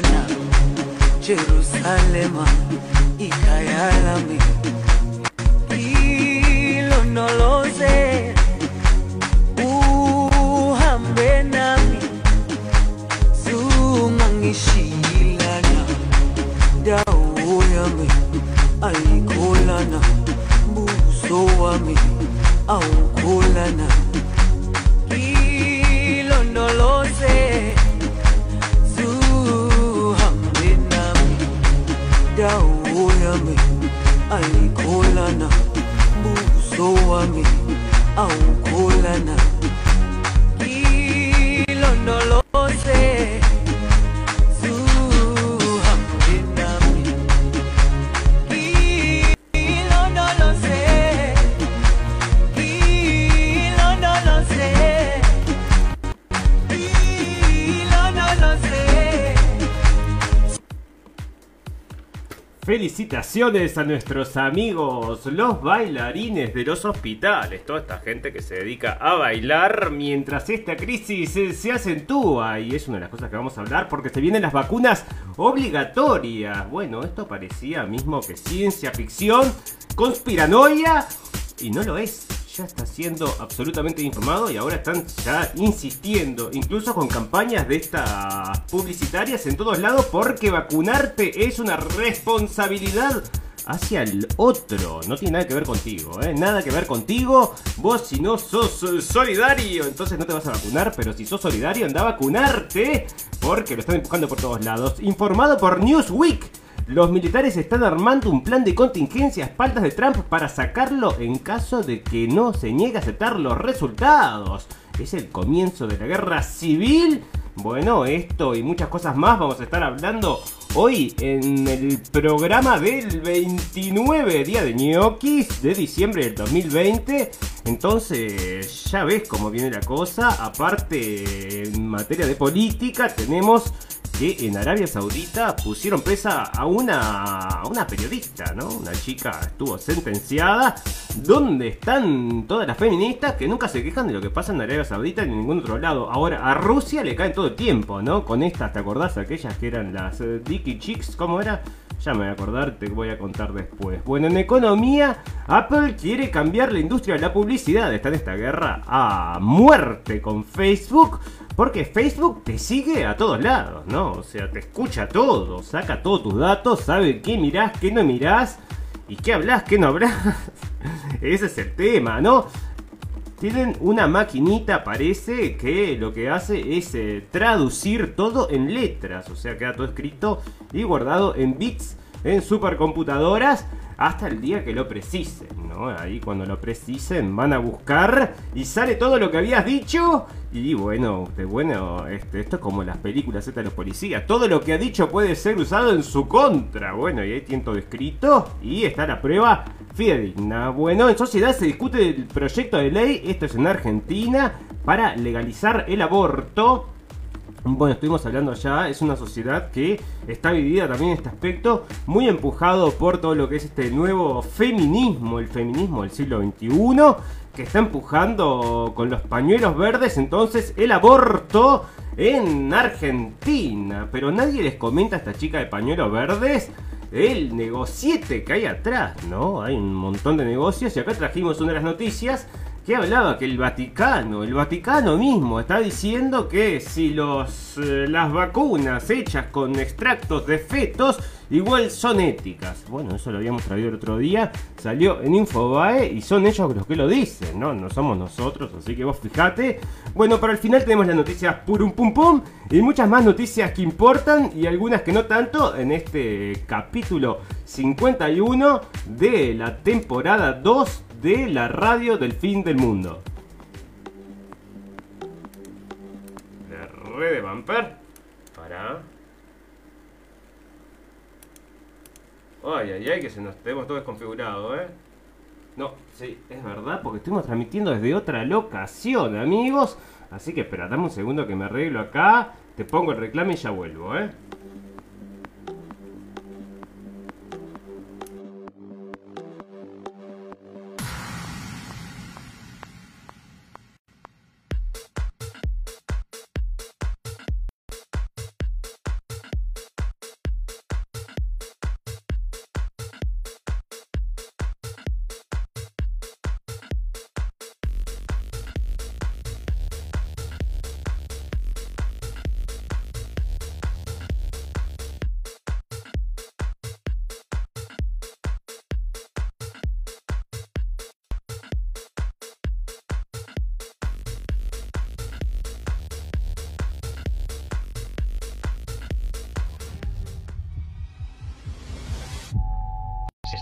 ngishilana Jerusalema ikhaya lami ilondoloze uhambe nami zungangishilana dawo yami ayikholana buso wami awukholana ayikholana buso wami awukholana Felicitaciones a nuestros amigos, los bailarines de los hospitales, toda esta gente que se dedica a bailar mientras esta crisis se, se acentúa y es una de las cosas que vamos a hablar porque se vienen las vacunas obligatorias. Bueno, esto parecía mismo que ciencia ficción, conspiranoia y no lo es. Ya está siendo absolutamente informado y ahora están ya insistiendo, incluso con campañas de estas publicitarias en todos lados, porque vacunarte es una responsabilidad hacia el otro. No tiene nada que ver contigo, ¿eh? Nada que ver contigo. Vos si no sos solidario, entonces no te vas a vacunar, pero si sos solidario, anda a vacunarte, porque lo están empujando por todos lados. Informado por Newsweek. Los militares están armando un plan de contingencia a espaldas de Trump para sacarlo en caso de que no se niegue a aceptar los resultados. Es el comienzo de la guerra civil. Bueno, esto y muchas cosas más vamos a estar hablando hoy en el programa del 29 día de ñoquis de diciembre del 2020. Entonces, ya ves cómo viene la cosa. Aparte, en materia de política, tenemos que en Arabia Saudita pusieron presa a una, una periodista, ¿no? Una chica estuvo sentenciada. ¿Dónde están todas las feministas que nunca se quejan de lo que pasa en Arabia Saudita ni en ningún otro lado? Ahora, a Rusia le caen todo el tiempo, ¿no? Con estas, ¿te acordás? Aquellas que eran las eh, Dicky Chicks, ¿cómo era? Ya me voy a acordar, te voy a contar después. Bueno, en economía, Apple quiere cambiar la industria de la publicidad. Está en esta guerra a muerte con Facebook. Porque Facebook te sigue a todos lados, ¿no? O sea, te escucha todo, saca todos tus datos, sabe qué mirás, qué no mirás, y qué hablas, qué no hablas. Ese es el tema, ¿no? Tienen una maquinita, parece, que lo que hace es eh, traducir todo en letras. O sea, queda todo escrito y guardado en bits en supercomputadoras hasta el día que lo precisen, ¿no? Ahí cuando lo precisen van a buscar y sale todo lo que habías dicho. Y bueno, de bueno, este, esto es como las películas estas de los policías. Todo lo que ha dicho puede ser usado en su contra. Bueno, y ahí tiene todo escrito y está la prueba fidedigna. Bueno, en sociedad se discute el proyecto de ley, esto es en Argentina, para legalizar el aborto. Bueno, estuvimos hablando ya, es una sociedad que está dividida también en este aspecto, muy empujado por todo lo que es este nuevo feminismo, el feminismo del siglo XXI, que está empujando con los pañuelos verdes entonces el aborto en Argentina. Pero nadie les comenta a esta chica de pañuelos verdes el negociete que hay atrás, ¿no? Hay un montón de negocios y acá trajimos una de las noticias que hablaba que el Vaticano, el Vaticano mismo está diciendo que si los, eh, las vacunas hechas con extractos de fetos igual son éticas. Bueno, eso lo habíamos traído el otro día, salió en Infobae y son ellos los que lo dicen, ¿no? No somos nosotros, así que vos fijate. Bueno, para el final tenemos las noticias purum pum pum y muchas más noticias que importan y algunas que no tanto en este capítulo 51 de la temporada 2 de la radio del fin del mundo. La red de bumper. Para. Ay, ay, ay, que se nos tenemos todo desconfigurado, ¿eh? No, sí, es verdad, porque estuvimos transmitiendo desde otra locación, amigos. Así que espera, dame un segundo que me arreglo acá. Te pongo el reclame y ya vuelvo, ¿eh?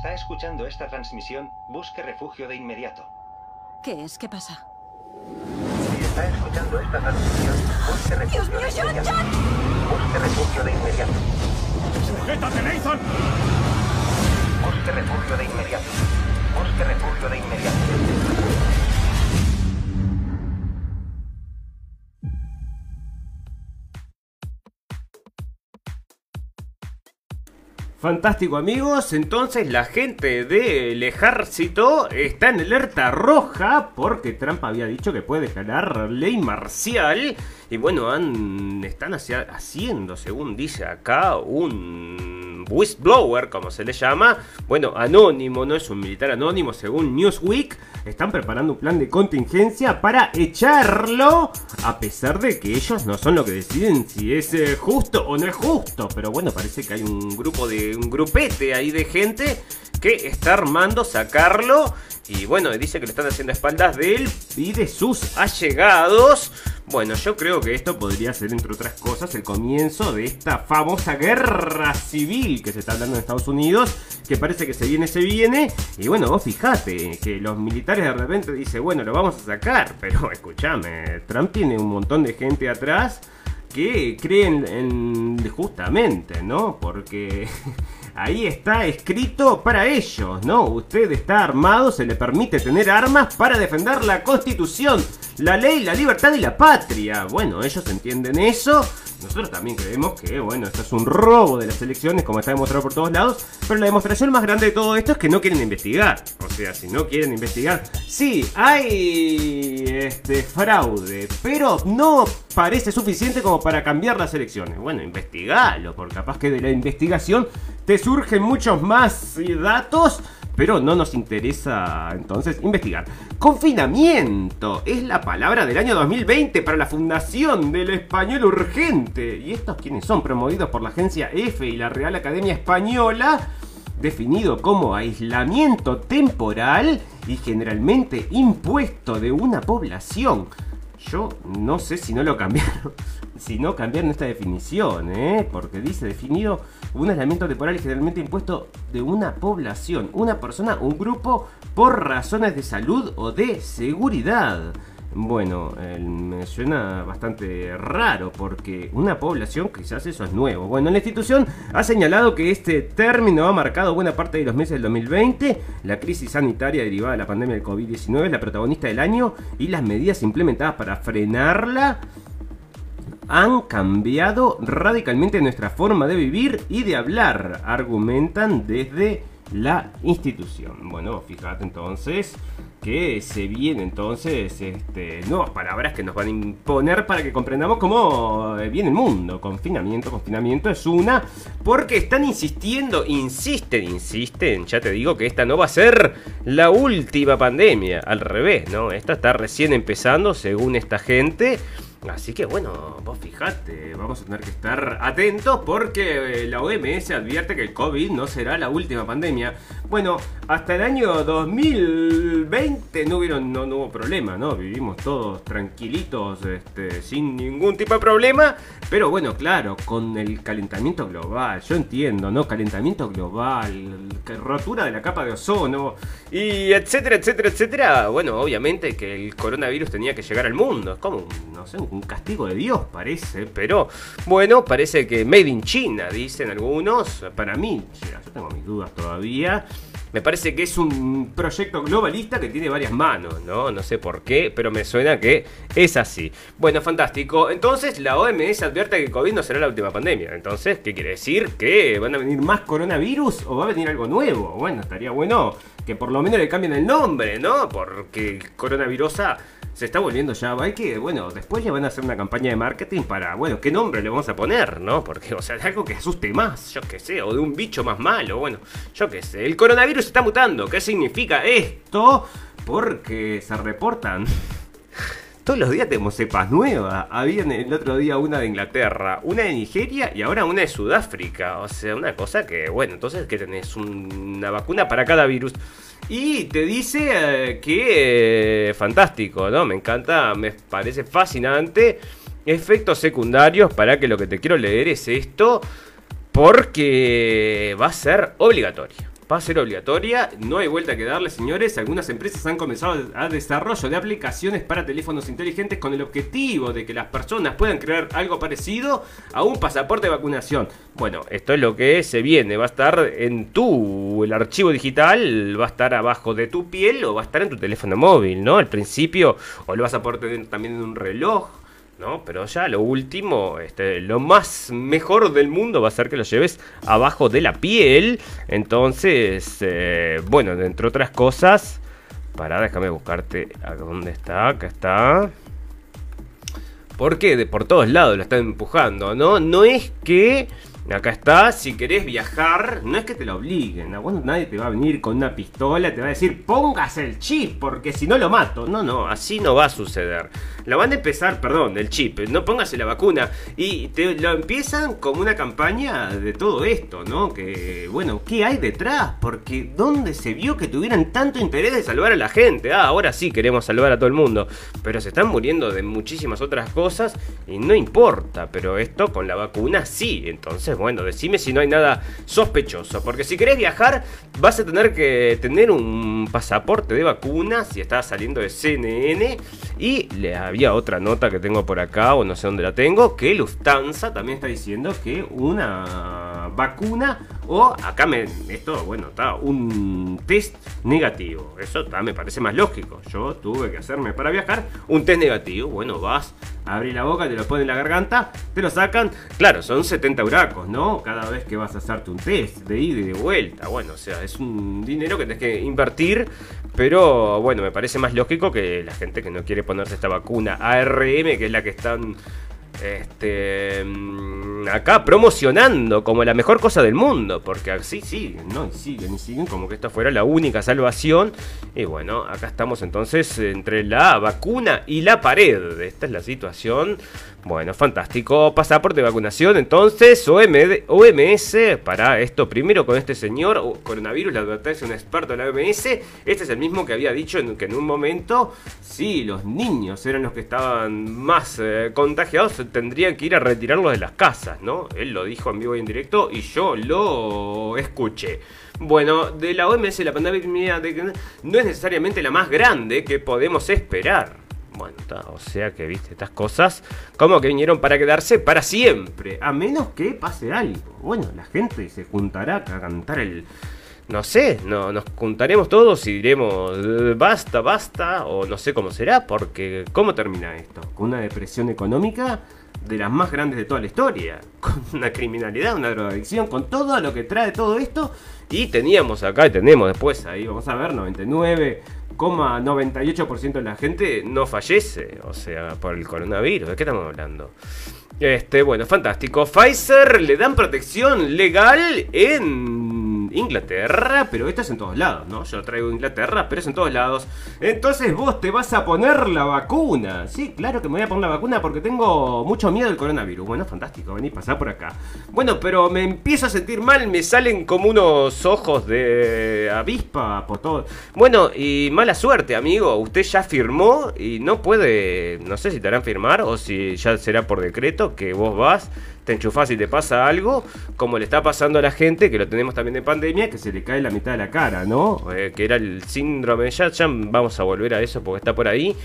Está escuchando esta transmisión, busque refugio de inmediato. ¿Qué es? ¿Qué pasa? Si está escuchando esta transmisión, busque refugio ¡Dios mío, de John. John! Busque refugio de inmediato. ¡Sujétate, Nathan! Busque refugio de inmediato. Busque refugio de inmediato. Fantástico amigos, entonces la gente del ejército está en alerta roja porque Trump había dicho que puede declarar ley marcial. Y bueno, están haciendo, según dice acá, un whistleblower, como se le llama, bueno, anónimo, no es un militar anónimo, según Newsweek, están preparando un plan de contingencia para echarlo, a pesar de que ellos no son los que deciden si es eh, justo o no es justo, pero bueno, parece que hay un grupo de, un grupete ahí de gente que está armando sacarlo y bueno, dice que lo están haciendo espaldas de él y de sus allegados. Bueno, yo creo que esto podría ser, entre otras cosas, el comienzo de esta famosa guerra civil que se está hablando en Estados Unidos, que parece que se viene, se viene. Y bueno, vos fijate que los militares de repente dicen, bueno, lo vamos a sacar, pero escúchame, Trump tiene un montón de gente atrás que creen en justamente, ¿no? Porque ahí está escrito para ellos, ¿no? Usted está armado, se le permite tener armas para defender la constitución, la ley, la libertad y la patria. Bueno, ellos entienden eso. Nosotros también creemos que, bueno, esto es un robo de las elecciones, como está demostrado por todos lados. Pero la demostración más grande de todo esto es que no quieren investigar. O sea, si no quieren investigar, sí, hay este fraude, pero no parece suficiente como para cambiar las elecciones. Bueno, investigalo, porque capaz que de la investigación te surgen muchos más datos. Pero no nos interesa entonces investigar. Confinamiento es la palabra del año 2020 para la Fundación del Español Urgente. ¿Y estos quienes son? Promovidos por la agencia EFE y la Real Academia Española definido como aislamiento temporal y generalmente impuesto de una población. Yo no sé si no lo cambiaron, si no cambiaron esta definición, ¿eh? porque dice definido un aislamiento temporal y generalmente impuesto de una población, una persona, un grupo por razones de salud o de seguridad. Bueno, me suena bastante raro porque una población quizás eso es nuevo. Bueno, la institución ha señalado que este término ha marcado buena parte de los meses del 2020. La crisis sanitaria derivada de la pandemia del COVID-19 es la protagonista del año y las medidas implementadas para frenarla han cambiado radicalmente nuestra forma de vivir y de hablar, argumentan desde la institución. Bueno, fíjate entonces que se vienen entonces este, nuevas palabras que nos van a imponer para que comprendamos cómo eh, viene el mundo. Confinamiento, confinamiento es una, porque están insistiendo, insisten, insisten, ya te digo que esta no va a ser la última pandemia, al revés, ¿no? Esta está recién empezando según esta gente. Así que bueno, vos fijate, vamos a tener que estar atentos porque eh, la OMS advierte que el COVID no será la última pandemia. Bueno, hasta el año 2020 no, hubieron, no, no hubo problema, ¿no? Vivimos todos tranquilitos, este, sin ningún tipo de problema. Pero bueno, claro, con el calentamiento global, yo entiendo, ¿no? Calentamiento global, rotura de la capa de ozono, y etcétera, etcétera, etcétera. Bueno, obviamente que el coronavirus tenía que llegar al mundo. Es como, no sé, un castigo de Dios parece. Pero bueno, parece que Made in China, dicen algunos. Para mí, yo tengo mis dudas todavía. Me parece que es un proyecto globalista que tiene varias manos, ¿no? No sé por qué, pero me suena que es así. Bueno, fantástico. Entonces, la OMS advierte que COVID no será la última pandemia. Entonces, ¿qué quiere decir? ¿Que van a venir más coronavirus o va a venir algo nuevo? Bueno, estaría bueno que por lo menos le cambien el nombre, ¿no? Porque el coronavirusa se está volviendo ya. Hay que, bueno, después le van a hacer una campaña de marketing para, bueno, ¿qué nombre le vamos a poner, no? Porque, o sea, de algo que asuste más, yo qué sé, o de un bicho más malo, bueno, yo qué sé. El coronavirus está mutando. ¿Qué significa esto? Porque se reportan. Todos los días tenemos cepas nuevas. Había el otro día una de Inglaterra, una de Nigeria y ahora una de Sudáfrica. O sea, una cosa que, bueno, entonces que tenés Un- una vacuna para cada virus. Y te dice eh, que eh, fantástico, ¿no? Me encanta, me parece fascinante. Efectos secundarios para que lo que te quiero leer es esto. Porque va a ser obligatorio. Va a ser obligatoria, no hay vuelta que darle, señores. Algunas empresas han comenzado a desarrollo de aplicaciones para teléfonos inteligentes con el objetivo de que las personas puedan crear algo parecido a un pasaporte de vacunación. Bueno, esto es lo que se viene, va a estar en tu, el archivo digital va a estar abajo de tu piel o va a estar en tu teléfono móvil, ¿no? Al principio, o lo vas a poder tener también en un reloj. ¿No? Pero ya lo último, este, lo más mejor del mundo va a ser que lo lleves abajo de la piel. Entonces, eh, bueno, entre otras cosas, para, déjame buscarte a dónde está, acá está. Porque de por todos lados lo están empujando, ¿no? No es que Acá está, si querés viajar, no es que te lo obliguen, ¿no? Nadie te va a venir con una pistola, te va a decir, póngase el chip, porque si no lo mato. No, no, así no va a suceder. La van a empezar, perdón, el chip, no póngase la vacuna. Y te lo empiezan como una campaña de todo esto, ¿no? Que, bueno, ¿qué hay detrás? Porque ¿dónde se vio que tuvieran tanto interés de salvar a la gente? Ah, ahora sí queremos salvar a todo el mundo. Pero se están muriendo de muchísimas otras cosas y no importa. Pero esto con la vacuna sí, entonces bueno, decime si no hay nada sospechoso. Porque si querés viajar, vas a tener que tener un pasaporte de vacuna si estás saliendo de CNN. Y le había otra nota que tengo por acá, o no sé dónde la tengo, que Lufthansa también está diciendo que una vacuna o acá me esto bueno está un test negativo. Eso está, me parece más lógico. Yo tuve que hacerme para viajar un test negativo bueno vas abrir la boca te lo ponen en la garganta te lo sacan. Claro son 70 huracos no cada vez que vas a hacerte un test de ida y de vuelta. Bueno o sea es un dinero que tienes que invertir pero bueno me parece más lógico que la gente que no quiere ponerse esta vacuna ARM que es la que están este, mm, acá promocionando como la mejor cosa del mundo, porque así siguen, ¿no? Y siguen y siguen como que esto fuera la única salvación. Y bueno, acá estamos entonces entre la vacuna y la pared. Esta es la situación. Bueno, fantástico. Pasaporte de vacunación, entonces, OMS, para esto primero con este señor, coronavirus, la advertencia de un experto de la OMS. Este es el mismo que había dicho que en un momento, sí, los niños eran los que estaban más eh, contagiados, tendrían que ir a retirarlos de las casas, ¿no? Él lo dijo en vivo y en directo y yo lo escuché. Bueno, de la OMS la pandemia no es necesariamente la más grande que podemos esperar. O sea que, viste, estas cosas como que vinieron para quedarse para siempre. A menos que pase algo. Bueno, la gente se juntará a cantar el... No sé, no, nos juntaremos todos y diremos eh, basta, basta, o no sé cómo será, porque ¿cómo termina esto? ¿Con una depresión económica? de las más grandes de toda la historia, con una criminalidad, una drogadicción, con todo lo que trae todo esto. Y teníamos acá, y tenemos después, ahí vamos a ver, 99 98% de la gente no fallece, o sea, por el coronavirus. ¿De qué estamos hablando? Este, bueno, fantástico. Pfizer le dan protección legal en Inglaterra, pero esto es en todos lados, ¿no? Yo traigo Inglaterra, pero es en todos lados. Entonces vos te vas a poner la vacuna. Sí, claro que me voy a poner la vacuna porque tengo mucho miedo del coronavirus. Bueno, fantástico, vení, pasá por acá. Bueno, pero me empiezo a sentir mal, me salen como unos ojos de avispa por todo. Bueno, y mala suerte, amigo. Usted ya firmó y no puede, no sé si te harán firmar o si ya será por decreto que vos vas, te enchufás y te pasa algo, como le está pasando a la gente, que lo tenemos también de pandemia, que se le cae la mitad de la cara, ¿no? Eh, que era el síndrome, ya, ya vamos a volver a eso porque está por ahí,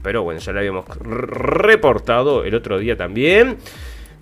pero bueno, ya lo habíamos reportado el otro día también.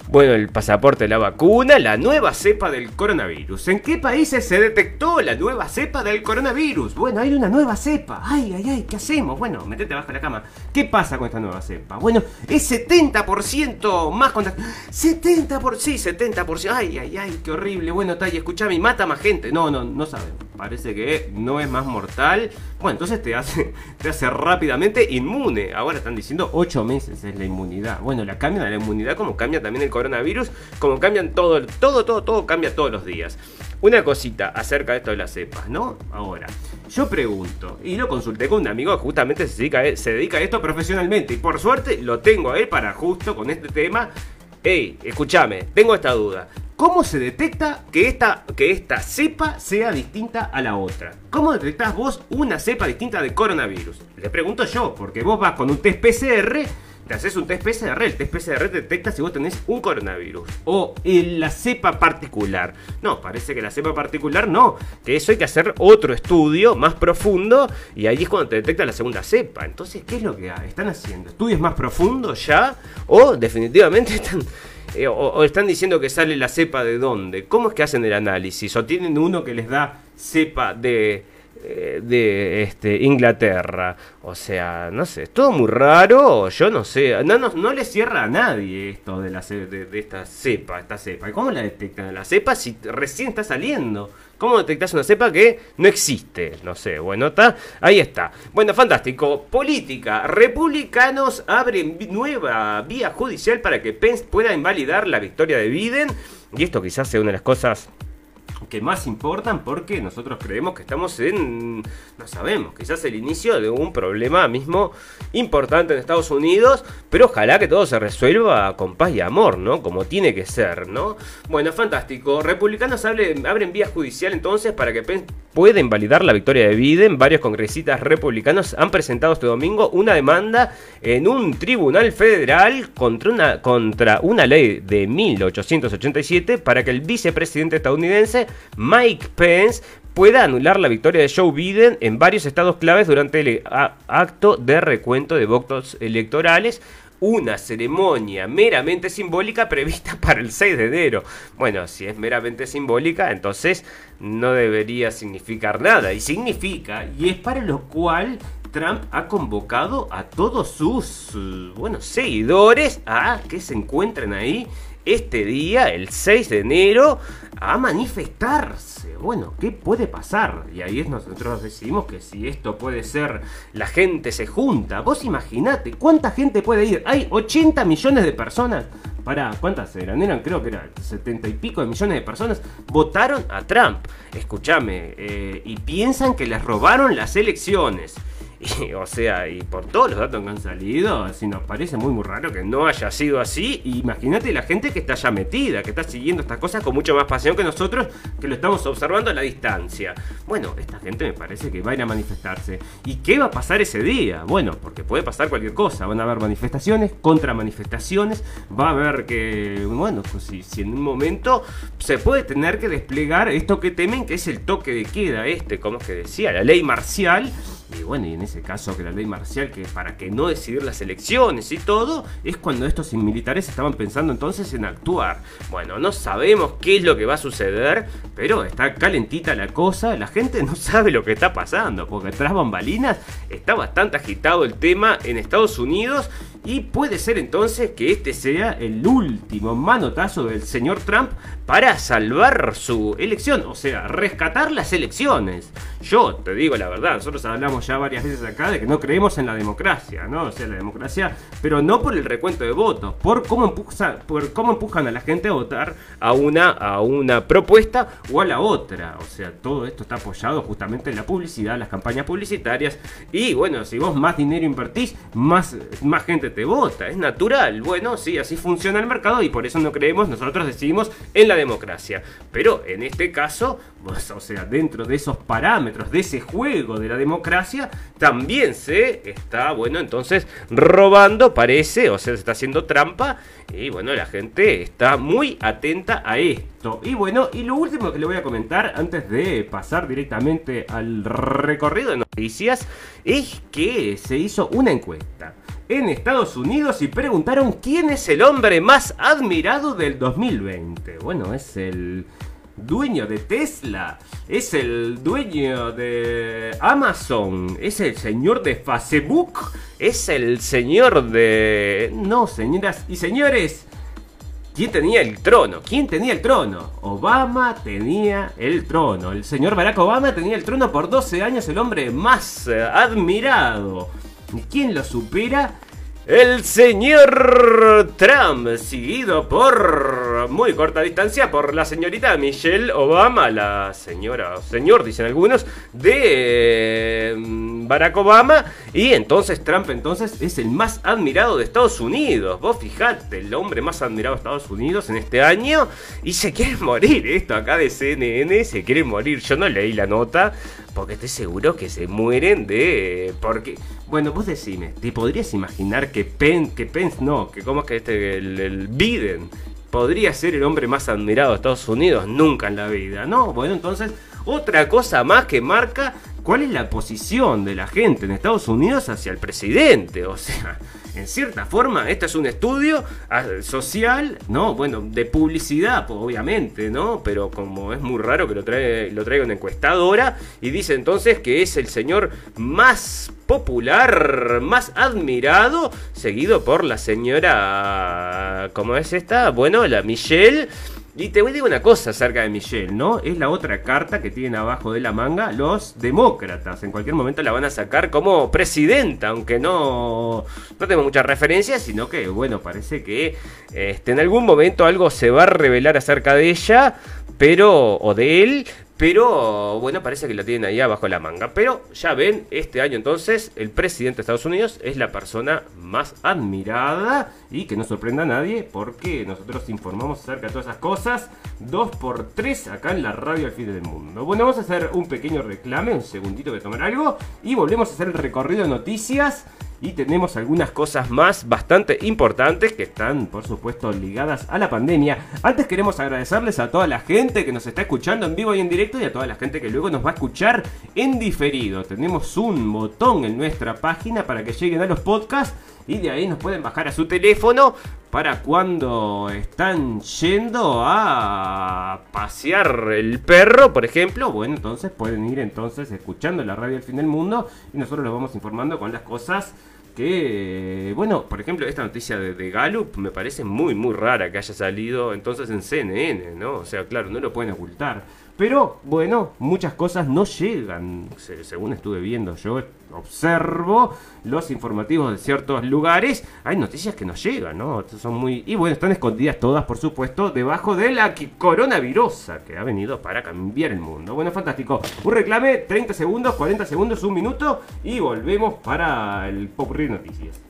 Bueno, el pasaporte, la vacuna, la nueva cepa del coronavirus. ¿En qué países se detectó la nueva cepa del coronavirus? Bueno, hay una nueva cepa. Ay, ay, ay, ¿qué hacemos? Bueno, metete abajo de la cama. ¿Qué pasa con esta nueva cepa? Bueno, es 70% más contagiosa. 70%, sí, 70%. Ay, ay, ay, qué horrible. Bueno, Tai, escuchame, mata más gente. No, no, no sabemos. Parece que no es más mortal. Bueno, entonces te hace, te hace rápidamente inmune. Ahora están diciendo 8 meses es la inmunidad. Bueno, la cambia la inmunidad como cambia también el coronavirus, como cambian todo, todo, todo, todo cambia todos los días. Una cosita acerca de esto de las cepas, ¿no? Ahora, yo pregunto, y lo consulté con un amigo que justamente se dedica, a, se dedica a esto profesionalmente, y por suerte lo tengo a él para justo con este tema. Ey, escúchame, tengo esta duda. ¿Cómo se detecta que esta, que esta cepa sea distinta a la otra? ¿Cómo detectás vos una cepa distinta de coronavirus? Le pregunto yo, porque vos vas con un test PCR te haces un test PCR. El test PCR detecta si vos tenés un coronavirus o en la cepa particular. No, parece que la cepa particular no. Que eso hay que hacer otro estudio más profundo y ahí es cuando te detecta la segunda cepa. Entonces, ¿qué es lo que están haciendo? ¿Estudios más profundos ya? ¿O definitivamente están... eh, o, o están diciendo que sale la cepa de dónde? ¿Cómo es que hacen el análisis? ¿O tienen uno que les da cepa de, eh, de este, Inglaterra? O sea, no sé, es todo muy raro. Yo no sé, no, no, no le cierra a nadie esto de, la, de, de esta cepa, esta cepa. ¿Y ¿Cómo la detectan? La cepa si recién está saliendo. ¿Cómo detectas una cepa que no existe? No sé, bueno, está. Ahí está. Bueno, fantástico. Política. Republicanos abren nueva vía judicial para que Pence pueda invalidar la victoria de Biden. Y esto quizás sea una de las cosas que más importan porque nosotros creemos que estamos en, no sabemos, quizás el inicio de un problema mismo importante en Estados Unidos, pero ojalá que todo se resuelva con paz y amor, ¿no? Como tiene que ser, ¿no? Bueno, fantástico. Republicanos abren, abren vía judicial entonces para que pueda invalidar la victoria de Biden. Varios congresistas republicanos han presentado este domingo una demanda en un tribunal federal contra una, contra una ley de 1887 para que el vicepresidente estadounidense Mike Pence pueda anular la victoria de Joe Biden en varios estados claves durante el acto de recuento de votos electorales. Una ceremonia meramente simbólica prevista para el 6 de enero. Bueno, si es meramente simbólica, entonces no debería significar nada. Y significa, y es para lo cual Trump ha convocado a todos sus eh, bueno, seguidores a que se encuentren ahí este día, el 6 de enero, a manifestarse. Bueno, ¿qué puede pasar? Y ahí es nosotros decidimos que si esto puede ser, la gente se junta. Vos imaginate, ¿cuánta gente puede ir? Hay 80 millones de personas. Para, ¿cuántas eran? Eran creo que eran 70 y pico de millones de personas. Votaron a Trump. Escúchame, eh, y piensan que les robaron las elecciones. O sea, y por todos los datos que han salido, si nos parece muy muy raro que no haya sido así. Imagínate la gente que está ya metida, que está siguiendo estas cosas con mucho más pasión que nosotros, que lo estamos observando a la distancia. Bueno, esta gente me parece que va a ir a manifestarse. ¿Y qué va a pasar ese día? Bueno, porque puede pasar cualquier cosa. Van a haber manifestaciones, contra manifestaciones. Va a haber que, bueno, pues si en un momento se puede tener que desplegar esto que temen, que es el toque de queda, este, como es que decía, la ley marcial. Y bueno, y en ese caso que la ley marcial, que para que no decidir las elecciones y todo, es cuando estos militares estaban pensando entonces en actuar. Bueno, no sabemos qué es lo que va a suceder, pero está calentita la cosa, la gente no sabe lo que está pasando, porque tras bambalinas está bastante agitado el tema en Estados Unidos y puede ser entonces que este sea el último manotazo del señor Trump para salvar su elección, o sea, rescatar las elecciones. Yo te digo la verdad, nosotros hablamos ya varias veces acá de que no creemos en la democracia, ¿no? O sea, la democracia, pero no por el recuento de votos, por cómo, empuja, por cómo empujan a la gente a votar a una, a una propuesta o a la otra. O sea, todo esto está apoyado justamente en la publicidad, las campañas publicitarias. Y bueno, si vos más dinero invertís, más, más gente te vota. Es natural. Bueno, sí, así funciona el mercado y por eso no creemos, nosotros decidimos en la democracia. Pero en este caso, pues, o sea, dentro de esos parámetros, de ese juego de la democracia, también se está, bueno, entonces robando, parece, o sea, se está haciendo trampa. Y bueno, la gente está muy atenta a esto. Y bueno, y lo último que le voy a comentar antes de pasar directamente al recorrido de noticias es que se hizo una encuesta en Estados Unidos y preguntaron quién es el hombre más admirado del 2020. Bueno, es el dueño de Tesla, es el dueño de Amazon, es el señor de Facebook, es el señor de... No, señoras y señores. ¿Quién tenía el trono? ¿Quién tenía el trono? Obama tenía el trono. El señor Barack Obama tenía el trono por 12 años, el hombre más eh, admirado. ¿Y quién lo supera? El señor Trump, seguido por muy corta distancia por la señorita Michelle Obama, la señora, señor dicen algunos, de eh, Barack Obama. Y entonces Trump entonces es el más admirado de Estados Unidos. Vos fijate, el hombre más admirado de Estados Unidos en este año. Y se quiere morir, esto acá de CNN, se quiere morir. Yo no leí la nota porque estoy seguro que se mueren de... Porque, bueno, vos decime, ¿te podrías imaginar que Pence, no, que como es que este, el, el Biden podría ser el hombre más admirado de Estados Unidos? Nunca en la vida, ¿no? Bueno, entonces, otra cosa más que marca cuál es la posición de la gente en Estados Unidos hacia el presidente, o sea... En cierta forma, este es un estudio ah, social, ¿no? Bueno, de publicidad, pues, obviamente, ¿no? Pero como es muy raro que lo, trae, lo traiga una encuestadora y dice entonces que es el señor más popular, más admirado, seguido por la señora, ¿cómo es esta? Bueno, la Michelle. Y te voy a decir una cosa acerca de Michelle, ¿no? Es la otra carta que tienen abajo de la manga los demócratas. En cualquier momento la van a sacar como presidenta, aunque no, no tengo muchas referencias, sino que, bueno, parece que este, en algún momento algo se va a revelar acerca de ella, pero, o de él, pero bueno, parece que lo tienen ahí abajo la manga. Pero ya ven, este año entonces el presidente de Estados Unidos es la persona más admirada y que no sorprenda a nadie porque nosotros informamos acerca de todas esas cosas. Dos por tres acá en la radio al fin del mundo. Bueno, vamos a hacer un pequeño reclame, un segundito de tomar algo y volvemos a hacer el recorrido de noticias. Y tenemos algunas cosas más bastante importantes que están, por supuesto, ligadas a la pandemia. Antes queremos agradecerles a toda la gente que nos está escuchando en vivo y en directo y a toda la gente que luego nos va a escuchar en diferido. Tenemos un botón en nuestra página para que lleguen a los podcasts y de ahí nos pueden bajar a su teléfono para cuando están yendo a pasear el perro, por ejemplo. Bueno, entonces pueden ir entonces escuchando la radio al fin del mundo y nosotros los vamos informando con las cosas que, bueno, por ejemplo, esta noticia de, de, Gallup me parece muy, muy rara que haya salido entonces en CNN, ¿no? O sea, claro, no lo pueden ocultar. Pero, bueno, muchas cosas no llegan, según estuve viendo yo, observo los informativos de ciertos lugares, hay noticias que no llegan, ¿no? Son muy... Y bueno, están escondidas todas, por supuesto, debajo de la coronavirusa que ha venido para cambiar el mundo. Bueno, fantástico. Un reclame, 30 segundos, 40 segundos, un minuto y volvemos para el Pop Noticias.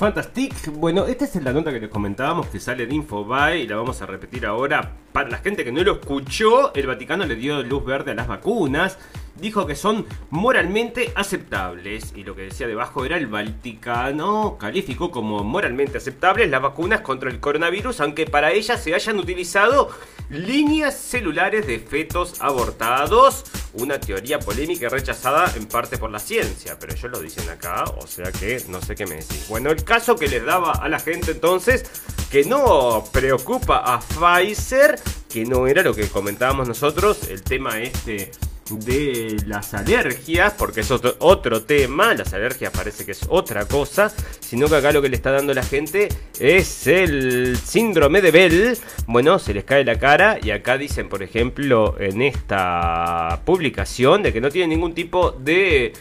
Fantastic. Bueno, esta es la nota que les comentábamos que sale de Infobae y la vamos a repetir ahora. Para la gente que no lo escuchó, el Vaticano le dio luz verde a las vacunas. Dijo que son moralmente aceptables. Y lo que decía debajo era el Vaticano calificó como moralmente aceptables las vacunas contra el coronavirus, aunque para ellas se hayan utilizado líneas celulares de fetos abortados. Una teoría polémica y rechazada en parte por la ciencia, pero ellos lo dicen acá, o sea que no sé qué me decís. Bueno, el caso que les daba a la gente entonces que no preocupa a Pfizer, que no era lo que comentábamos nosotros, el tema este de las alergias, porque es otro, otro tema, las alergias parece que es otra cosa, sino que acá lo que le está dando la gente es el síndrome de Bell, bueno, se les cae la cara y acá dicen, por ejemplo, en esta publicación de que no tiene ningún tipo de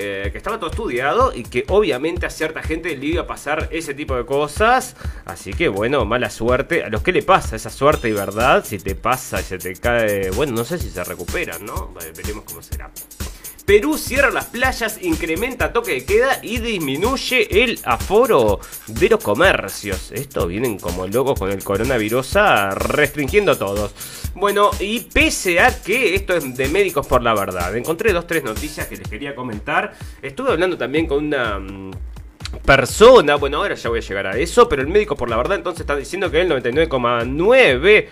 eh, que estaba todo estudiado y que obviamente a cierta gente le iba a pasar ese tipo de cosas. Así que bueno, mala suerte. A los que le pasa esa suerte y verdad, si te pasa y se te cae, bueno, no sé si se recuperan, ¿no? Veremos cómo será. Perú cierra las playas, incrementa toque de queda y disminuye el aforo de los comercios. Esto vienen como locos con el coronavirus ah, restringiendo a todos. Bueno, y pese a que esto es de médicos por la verdad, encontré dos, tres noticias que les quería comentar. Estuve hablando también con una... mm, persona, bueno ahora ya voy a llegar a eso, pero el médico por la verdad entonces está diciendo que el 99,9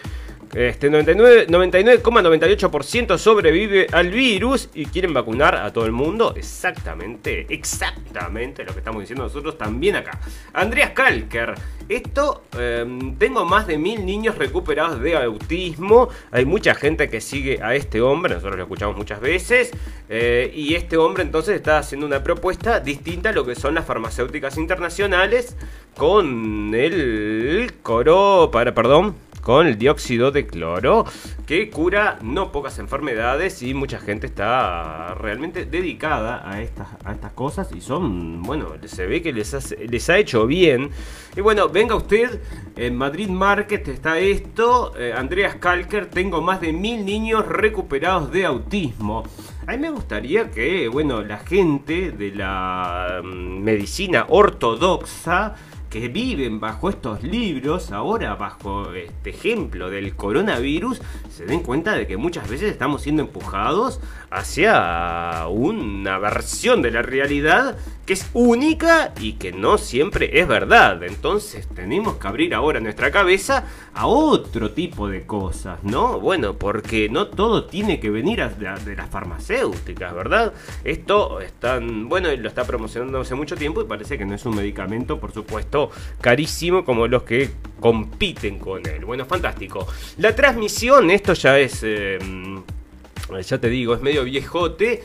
este 99 99,98% sobrevive al virus y quieren vacunar a todo el mundo. Exactamente, exactamente lo que estamos diciendo nosotros también acá. Andreas Kalker, esto eh, tengo más de mil niños recuperados de autismo. Hay mucha gente que sigue a este hombre, nosotros lo escuchamos muchas veces. eh, y este hombre entonces está haciendo una propuesta distinta a lo que son las farmacéuticas internacionales con el coro, para, perdón, con el dióxido de cloro que cura no pocas enfermedades y mucha gente está realmente dedicada a estas, a estas cosas y son, bueno, se ve que les, les ha hecho bien. Y bueno, venga usted, en Madrid Market está esto, eh, Andreas Kalker, tengo más de mil niños recuperados de autismo. A mí me gustaría que, bueno, la gente de la mm, medicina ortodoxa que viven bajo estos libros, ahora bajo este ejemplo del coronavirus, se den cuenta de que muchas veces estamos siendo empujados hacia una versión de la realidad que es única y que no siempre es verdad. Entonces tenemos que abrir ahora nuestra cabeza a otro tipo de cosas, ¿no? Bueno, porque no todo tiene que venir de las farmacéuticas, ¿verdad? Esto están, bueno, lo está promocionando hace mucho tiempo y parece que no es un medicamento, por supuesto, carísimo como los que compiten con él. Bueno, fantástico. La transmisión, esto ya es, eh, ya te digo, es medio viejote.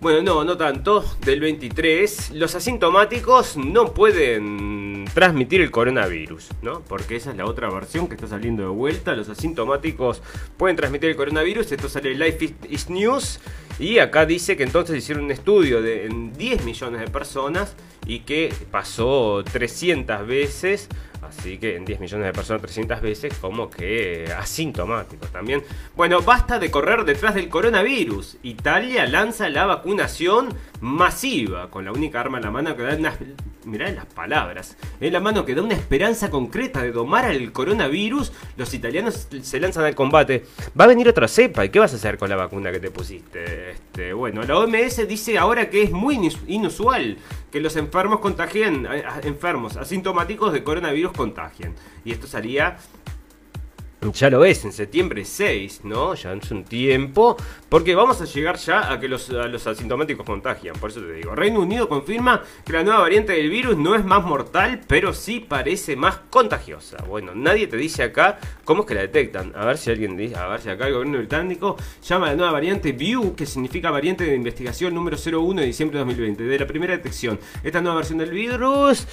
Bueno, no, no tanto. Del 23, los asintomáticos no pueden transmitir el coronavirus, ¿no? Porque esa es la otra versión que está saliendo de vuelta. Los asintomáticos pueden transmitir el coronavirus. Esto sale en Life is- News. Y acá dice que entonces hicieron un estudio de en 10 millones de personas y que pasó 300 veces. Así que en 10 millones de personas 300 veces como que asintomáticos también. Bueno, basta de correr detrás del coronavirus. Italia lanza la vacunación masiva con la única arma en la mano que da una... Mirá las palabras. En la mano que da una esperanza concreta de domar al coronavirus. Los italianos se lanzan al combate. Va a venir otra cepa. ¿Y qué vas a hacer con la vacuna que te pusiste? Este, bueno, la OMS dice ahora que es muy inus- inusual que los enfermos contagien, enfermos asintomáticos de coronavirus contagien. Y esto salía ya lo es, en septiembre 6, ¿no? Ya es un tiempo. Porque vamos a llegar ya a que los, los asintomáticos contagian. Por eso te digo. Reino Unido confirma que la nueva variante del virus no es más mortal, pero sí parece más contagiosa. Bueno, nadie te dice acá cómo es que la detectan. A ver si alguien dice, a ver si acá el gobierno británico llama a la nueva variante VIEW, que significa variante de investigación número 01 de diciembre de 2020, de la primera detección. Esta nueva versión del virus.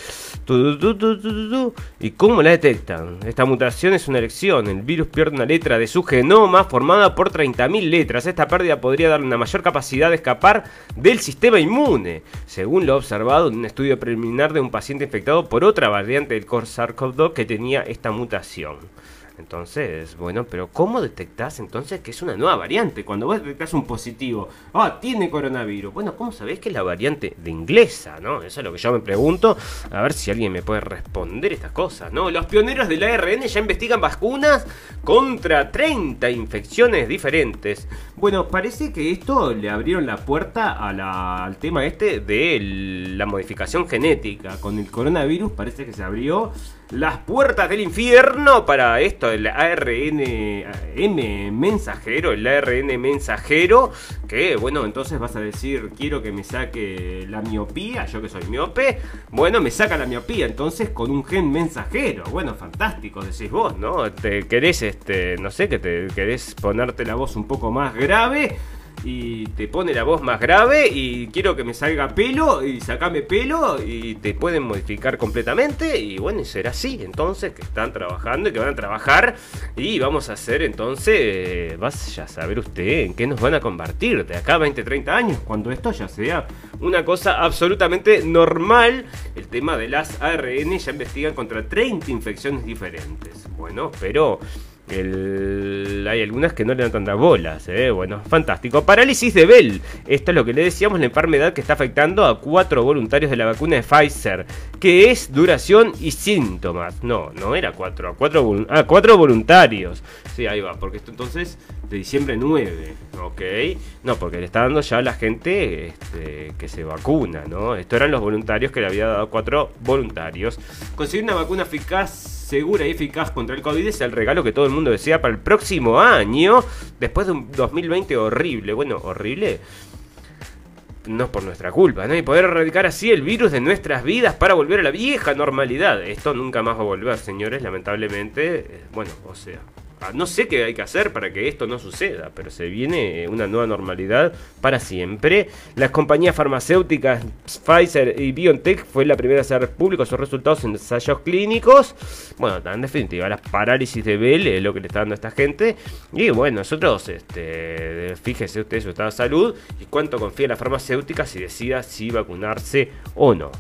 ¿Y cómo la detectan? Esta mutación es una elección. El virus pierde una letra de su genoma formada por 30.000 letras. Esta pérdida podría darle una mayor capacidad de escapar del sistema inmune, según lo observado en un estudio preliminar de un paciente infectado por otra variante del SARS-CoV-2 que tenía esta mutación. Entonces, bueno, pero ¿cómo detectás entonces que es una nueva variante? Cuando vos detectás un positivo, ah, tiene coronavirus. Bueno, ¿cómo sabés que es la variante de inglesa, no? Eso es lo que yo me pregunto. A ver si alguien me puede responder estas cosas, ¿no? Los pioneros del ARN ya investigan vacunas contra 30 infecciones diferentes. Bueno, parece que esto le abrieron la puerta a la- al tema este de la modificación genética. Con el coronavirus parece que se abrió las puertas del infierno para esto, el ARN mensajero, el ARN mensajero, Que bueno, entonces vas a decir, quiero que me saque la miopía, yo que soy miope. Bueno, me saca la miopía, entonces con un gen mensajero. Bueno, fantástico, decís vos, ¿no? Te querés, este, no sé, que te querés ponerte la voz un poco más grave y te pone la voz más grave y quiero que me salga pelo y sacame pelo y te pueden modificar completamente y bueno, y será así entonces que están trabajando y que van a trabajar y vamos a hacer entonces, vaya a saber usted en qué nos van a convertir de acá a 20, 30 años cuando esto ya sea una cosa absolutamente normal. El tema de las ARN ya investigan contra 30 infecciones diferentes. Bueno, pero... El- hay algunas que no le dan tantas bolas, ¿eh? Bueno, fantástico. Parálisis de Bell. Esto es lo que le decíamos, la enfermedad que está afectando a cuatro voluntarios de la vacuna de Pfizer. Que es duración y síntomas. No, no era cuatro, a cuatro, ah, cuatro voluntarios. Sí, ahí va, porque esto entonces de diciembre 9, ¿ok? No, porque le está dando ya a la gente este, que se vacuna, ¿no? Estos eran los voluntarios que le había dado cuatro voluntarios. Conseguir una vacuna eficaz, segura y eficaz contra el COVID es el regalo que todo el mundo desea para el próximo año, después de un 2020 horrible. Bueno, horrible no es por nuestra culpa, ¿no? Y poder erradicar así el virus de nuestras vidas para volver a la vieja normalidad. Esto nunca más va a volver, señores, lamentablemente. Eh, Bueno, o sea, no sé qué hay que hacer para que esto no suceda, pero se viene una nueva normalidad para siempre. Las compañías farmacéuticas Pfizer y BioNTech fue la primera a hacer públicos sus resultados en ensayos clínicos. Bueno, en definitiva, la parálisis de Bell es lo que le está dando a esta gente. Y bueno, nosotros, este, fíjese usted su estado de salud y cuánto confía en las farmacéuticas y decida si vacunarse o no.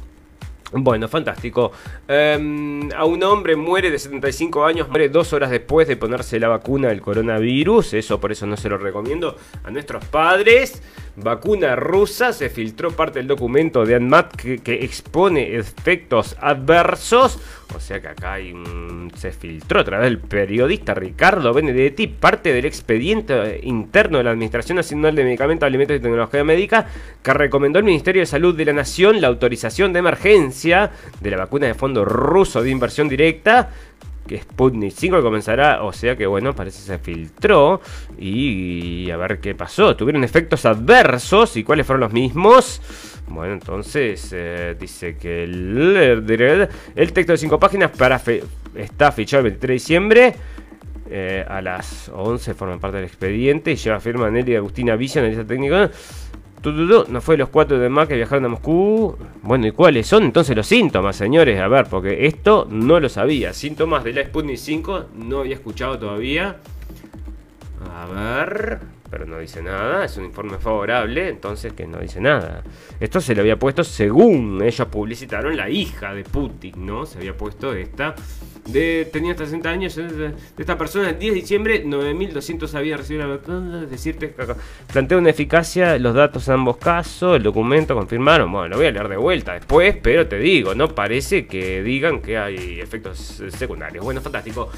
Bueno, fantástico. Em, a un hombre muere de 75 años, muere dos horas después de ponerse la vacuna del coronavirus. Eso por eso no se lo recomiendo a nuestros padres. Vacuna rusa, se filtró parte del documento de ANMAT que, expone efectos adversos. O sea que acá se filtró a través del periodista Ricardo Benedetti parte del expediente interno de la Administración Nacional de Medicamentos, Alimentos y Tecnología Médica que recomendó al Ministerio de Salud de la Nación la autorización de emergencia de la vacuna de fondo ruso de inversión directa que Sputnik 5 que comenzará, o sea que bueno, parece que se filtró y, a ver qué pasó. Tuvieron efectos adversos y cuáles fueron los mismos. Bueno, entonces eh, dice que el, el texto de 5 páginas para está fichado el 23 de diciembre. eh, a las 11 forman parte del expediente y lleva firma Nelly Agustina Villa, analista técnico. No fue los cuatro demás que viajaron a Moscú. Bueno, ¿y cuáles son entonces los síntomas, señores? A ver, porque esto no lo sabía. Síntomas de la Sputnik 5 no había escuchado todavía. A ver, pero no dice nada. Es un informe favorable, entonces que no dice nada. Esto se le había puesto según ellos publicitaron la hija de Putin, ¿no? Se había puesto esta. De, tenía hasta 60 años de esta persona. El 10 de diciembre, 9200 había recibido la. Es plantea una eficacia, los datos en ambos casos, el documento confirmaron. Bueno, lo voy a leer de vuelta después, pero te digo, no parece que digan que hay efectos secundarios. Bueno, fantástico.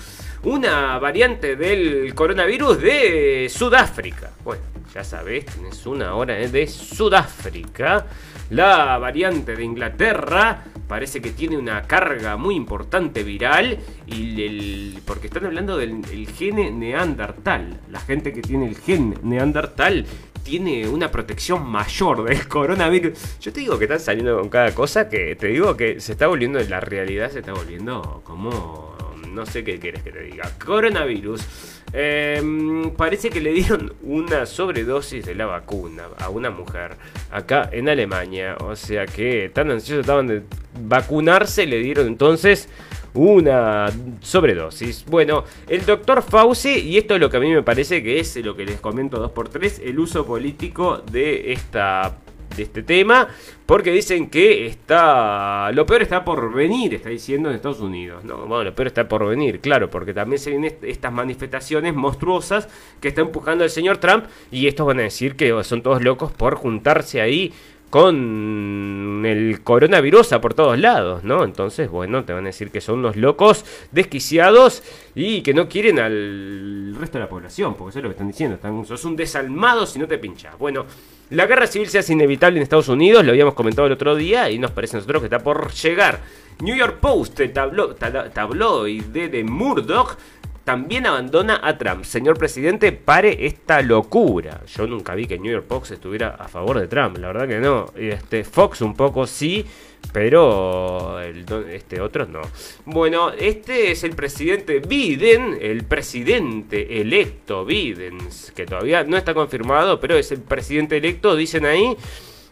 Una variante del coronavirus de Sudáfrica. Bueno, ya sabes, tienes una hora de Sudáfrica. La variante de Inglaterra parece que tiene una carga muy importante viral y el, porque están hablando del el gene neandertal. La gente que tiene el gen neandertal tiene una protección mayor del coronavirus. Yo te digo que están saliendo con cada cosa que te digo que se está volviendo, la realidad se está volviendo como... No sé qué quieres que te diga. Coronavirus. Eh, parece que le dieron una sobredosis de la vacuna a una mujer acá en Alemania. O sea que tan ansiosos estaban de vacunarse, le dieron entonces una sobredosis. Bueno, el doctor Fauci, y esto es lo que a mí me parece que es lo que les comento 2x3, el uso político de esta de este tema, porque dicen que está lo peor está por venir, está diciendo en Estados Unidos. No, bueno, lo peor está por venir, claro, porque también se vienen est- estas manifestaciones monstruosas que está empujando el señor Trump y estos van a decir que son todos locos por juntarse ahí con el coronavirus a por todos lados, ¿no? Entonces, bueno, te van a decir que son unos locos desquiciados y que no quieren al resto de la población, porque eso es lo que están diciendo, están, sos un desalmado si no te pinchas. Bueno, la guerra civil se hace inevitable en Estados Unidos, lo habíamos comentado el otro día y nos parece a nosotros que está por llegar. New York Post, el tablo, tala- tabloide de Murdoch, también abandona a Trump. Señor presidente, pare esta locura. Yo nunca vi que New York Post estuviera a favor de Trump, la verdad que no. Este, Fox un poco sí, pero este otro no. Bueno, este es el presidente Biden, el presidente electo Biden, que todavía no está confirmado, pero es el presidente electo, dicen ahí,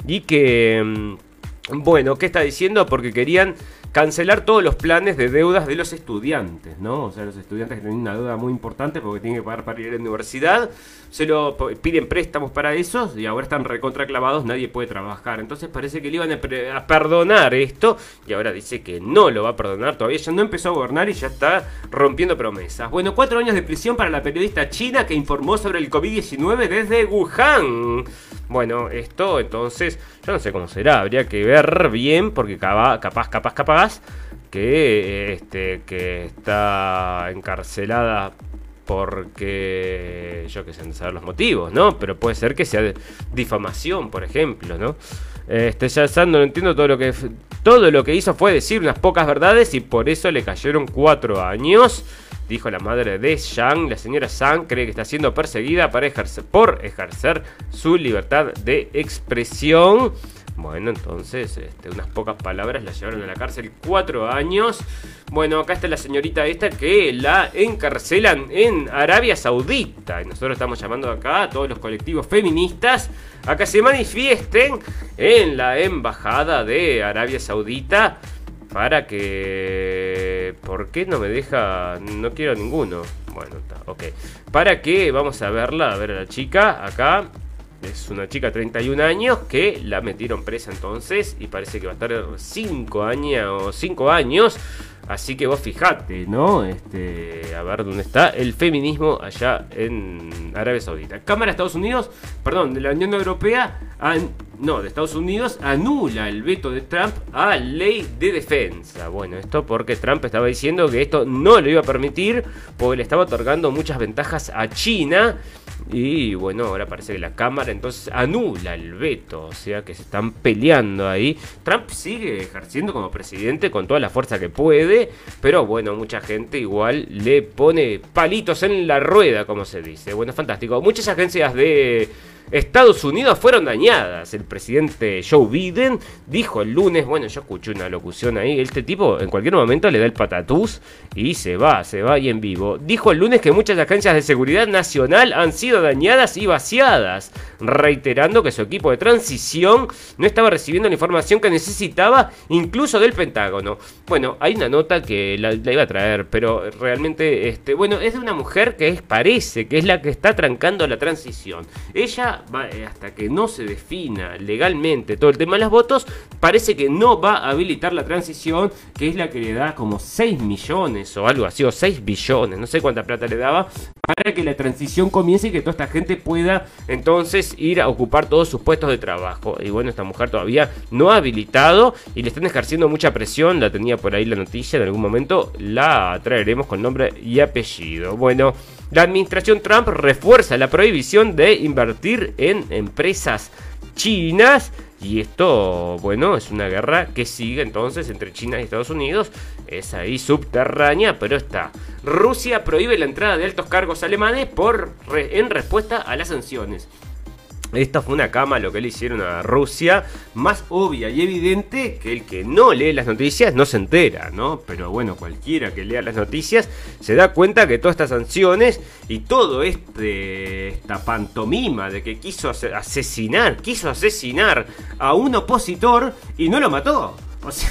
y que... mm, Bueno, ¿qué está diciendo? Porque querían cancelar todos los planes de deudas de los estudiantes, ¿no? O sea, los estudiantes que tienen una deuda muy importante porque tienen que pagar para ir a la universidad, se lo piden préstamos para esos y ahora están recontraclavados, nadie puede trabajar. Entonces parece que le iban a, a perdonar esto y ahora dice que no lo va a perdonar todavía. Ya no empezó a gobernar y ya está rompiendo promesas. Bueno, cuatro años de prisión para la periodista china que informó sobre el COVID-19 desde Wuhan. Bueno, esto entonces, yo no sé cómo será, habría que ver bien porque capaz, capaz, capaz que este que está encarcelada porque yo que sé, no saber los motivos, ¿no? Pero puede ser que sea de difamación, por ejemplo, ¿no? Este, ya San no entiendo todo lo que todo lo que hizo fue decir unas pocas verdades y por eso le cayeron cuatro años. Dijo la madre de Shang, la señora Shang cree que está siendo perseguida para ejercer, por ejercer su libertad de expresión. Bueno, entonces, este, unas pocas palabras la llevaron a la cárcel cuatro años. Bueno, acá está la señorita esta que la encarcelan en Arabia Saudita. Y nosotros estamos llamando acá a todos los colectivos feministas a que se manifiesten en la embajada de Arabia Saudita para que... ¿Por qué no me deja? No quiero ninguno. Bueno, está, ok. Para que vamos a verla, a ver a la chica acá. Es una chica de 31 años que la metieron presa entonces y parece que va a estar 5 años, 5 años. Así que vos fijate, ¿no? Este, a ver dónde está el feminismo allá en Arabia Saudita. Cámara de Estados Unidos, perdón, de la Unión Europea, an- no, de Estados Unidos anula el veto de Trump a ley de defensa. Bueno, esto porque Trump estaba diciendo que esto no lo iba a permitir porque le estaba otorgando muchas ventajas a China. Y bueno, ahora parece que la Cámara entonces anula el veto, o sea que se están peleando ahí. Trump sigue ejerciendo como presidente con toda la fuerza que puede, pero bueno, mucha gente igual le pone palitos en la rueda, como se dice. Bueno, fantástico. Muchas agencias de Estados Unidos fueron dañadas. El presidente Joe Biden dijo el lunes, bueno, yo escuché una locución ahí, este tipo en cualquier momento le da el patatús y se va, se va ahí en vivo. Dijo el lunes que muchas agencias de seguridad nacional han sido dañadas y vaciadas, reiterando que su equipo de transición no estaba recibiendo la información que necesitaba, incluso del Pentágono. Bueno, hay una nota que la, la iba a traer, pero realmente, este, bueno, es de una mujer que es, parece que es la que está trancando la transición. Ella eh, hasta que no se defina legalmente todo el tema de los votos, parece que no va a habilitar la transición, que es la que le da como 6 millones o algo así, o 6 billones, no sé cuánta plata le daba, para que la transición comience y que toda esta gente pueda entonces ir a ocupar todos sus puestos de trabajo. Y bueno, esta mujer todavía no ha habilitado y le están ejerciendo mucha presión, la tenía por ahí la noticia, en algún momento la traeremos con nombre y apellido. Bueno, la administración Trump refuerza la prohibición de invertir en empresas chinas. Y esto, bueno, es una guerra que sigue entonces entre China y Estados Unidos. Es ahí subterránea, pero está. Rusia prohíbe la entrada de altos cargos alemanes por en respuesta a las sanciones. Esta fue una cama lo que le hicieron a Rusia, más obvia y evidente que el que no lee las noticias no se entera, ¿no? Pero bueno, cualquiera que lea las noticias se da cuenta que todas estas sanciones y todo este esta pantomima de que quiso ase- asesinar, quiso asesinar a un opositor y no lo mató. O sea,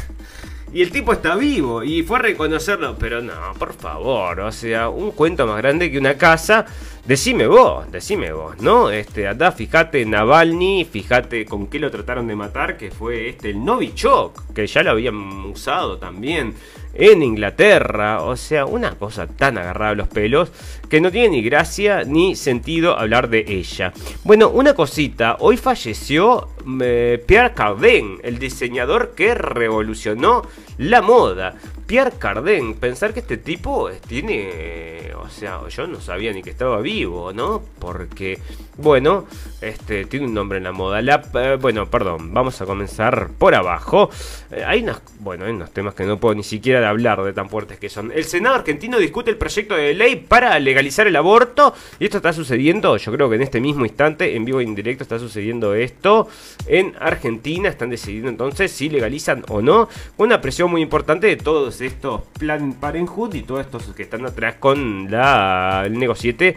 y el tipo está vivo y fue a reconocerlo, pero no, por favor, o sea, un cuento más grande que una casa. Decime vos, decime vos, ¿no? Este, andá, fíjate Navalny, fíjate con qué lo trataron de matar, que fue este, el Novichok, que ya lo habían usado también en Inglaterra. O sea, una cosa tan agarrada a los pelos que no tiene ni gracia ni sentido hablar de ella. Bueno, una cosita, hoy falleció eh, Pierre Cardin, el diseñador que revolucionó la moda. Pierre Cardin, pensar que este tipo tiene, o sea, yo no sabía ni que estaba vivo, ¿no? Porque, bueno, este tiene un nombre en la moda. Eh, bueno, perdón, vamos a comenzar por abajo. Eh, hay unas, bueno, hay unos temas que no puedo ni siquiera hablar de tan fuertes que son. El Senado argentino discute el proyecto de ley para legalizar el aborto. Y esto está sucediendo, yo creo que en este mismo instante, en vivo e indirecto está sucediendo esto en Argentina, están decidiendo entonces si legalizan o no, una presión muy importante de todos estos Plan Parenthood y todos estos que están atrás con la, el negociete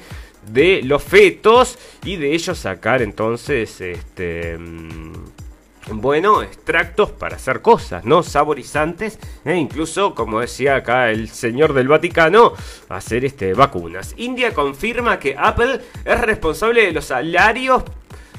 de los fetos. Y de ellos sacar entonces este mm, bueno, extractos para hacer cosas, ¿no? Saborizantes, e incluso, como decía acá el señor del Vaticano, hacer este, vacunas. India confirma que Apple es responsable de los salarios.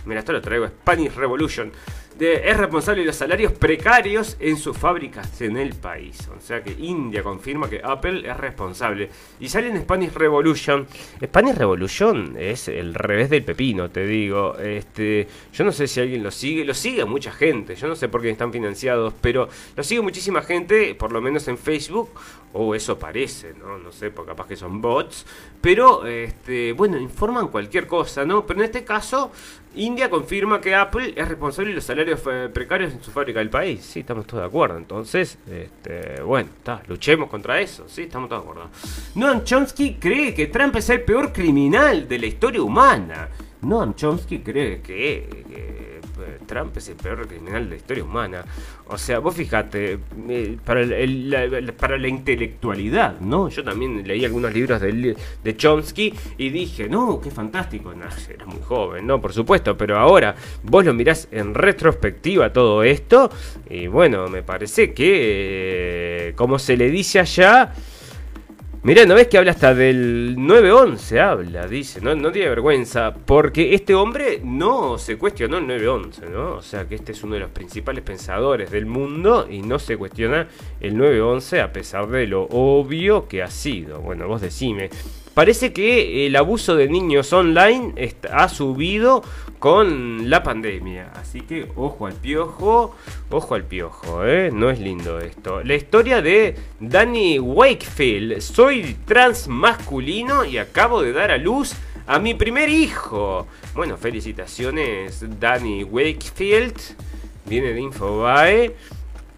Mira, esto lo traigo, Spanish Revolution. Es responsable de los salarios precarios en sus fábricas en el país. O sea que India confirma que Apple es responsable. Y sale en Spanish Revolution. Spanish Revolution es el revés del pepino, te digo. Este, yo no sé si alguien lo sigue. Lo sigue mucha gente. Yo no sé por qué están financiados. Pero lo sigue muchísima gente, por lo menos en Facebook. O eso parece, ¿no? No sé, porque capaz que son bots. Pero, este, bueno, informan cualquier cosa, ¿no? Pero en este caso, India confirma que Apple es responsable de los salarios eh, precarios en su fábrica del país. Sí, estamos todos de acuerdo. Entonces, este, bueno, está, luchemos contra eso. Sí, estamos todos de acuerdo. Noam Chomsky cree que Trump es el peor criminal de la historia humana. Noam Chomsky cree que, Trump es el peor criminal de la historia humana. O sea, vos fijate, eh, para, la, intelectualidad, ¿no? Yo también leí algunos libros de, de Chomsky y dije, no, qué fantástico. Era muy joven, ¿no? Por supuesto, pero ahora vos lo mirás en retrospectiva todo esto y bueno, me parece que, eh, como se le dice allá, Mirá, ¿no ves que habla hasta del 911? Habla, dice, no, no tiene vergüenza, porque este hombre no se cuestionó el 911, ¿no? O sea que este es uno de los principales pensadores del mundo y no se cuestiona el 911 a pesar de lo obvio que ha sido. Bueno, vos decime. Parece que el abuso de niños online ha subido con la pandemia. Así que ojo al piojo, ojo al piojo, ¿eh? No es lindo esto. La historia de Danny Wakefield. Soy trans masculino y acabo de dar a luz a mi primer hijo. Bueno, felicitaciones Danny Wakefield. Viene de Infobae.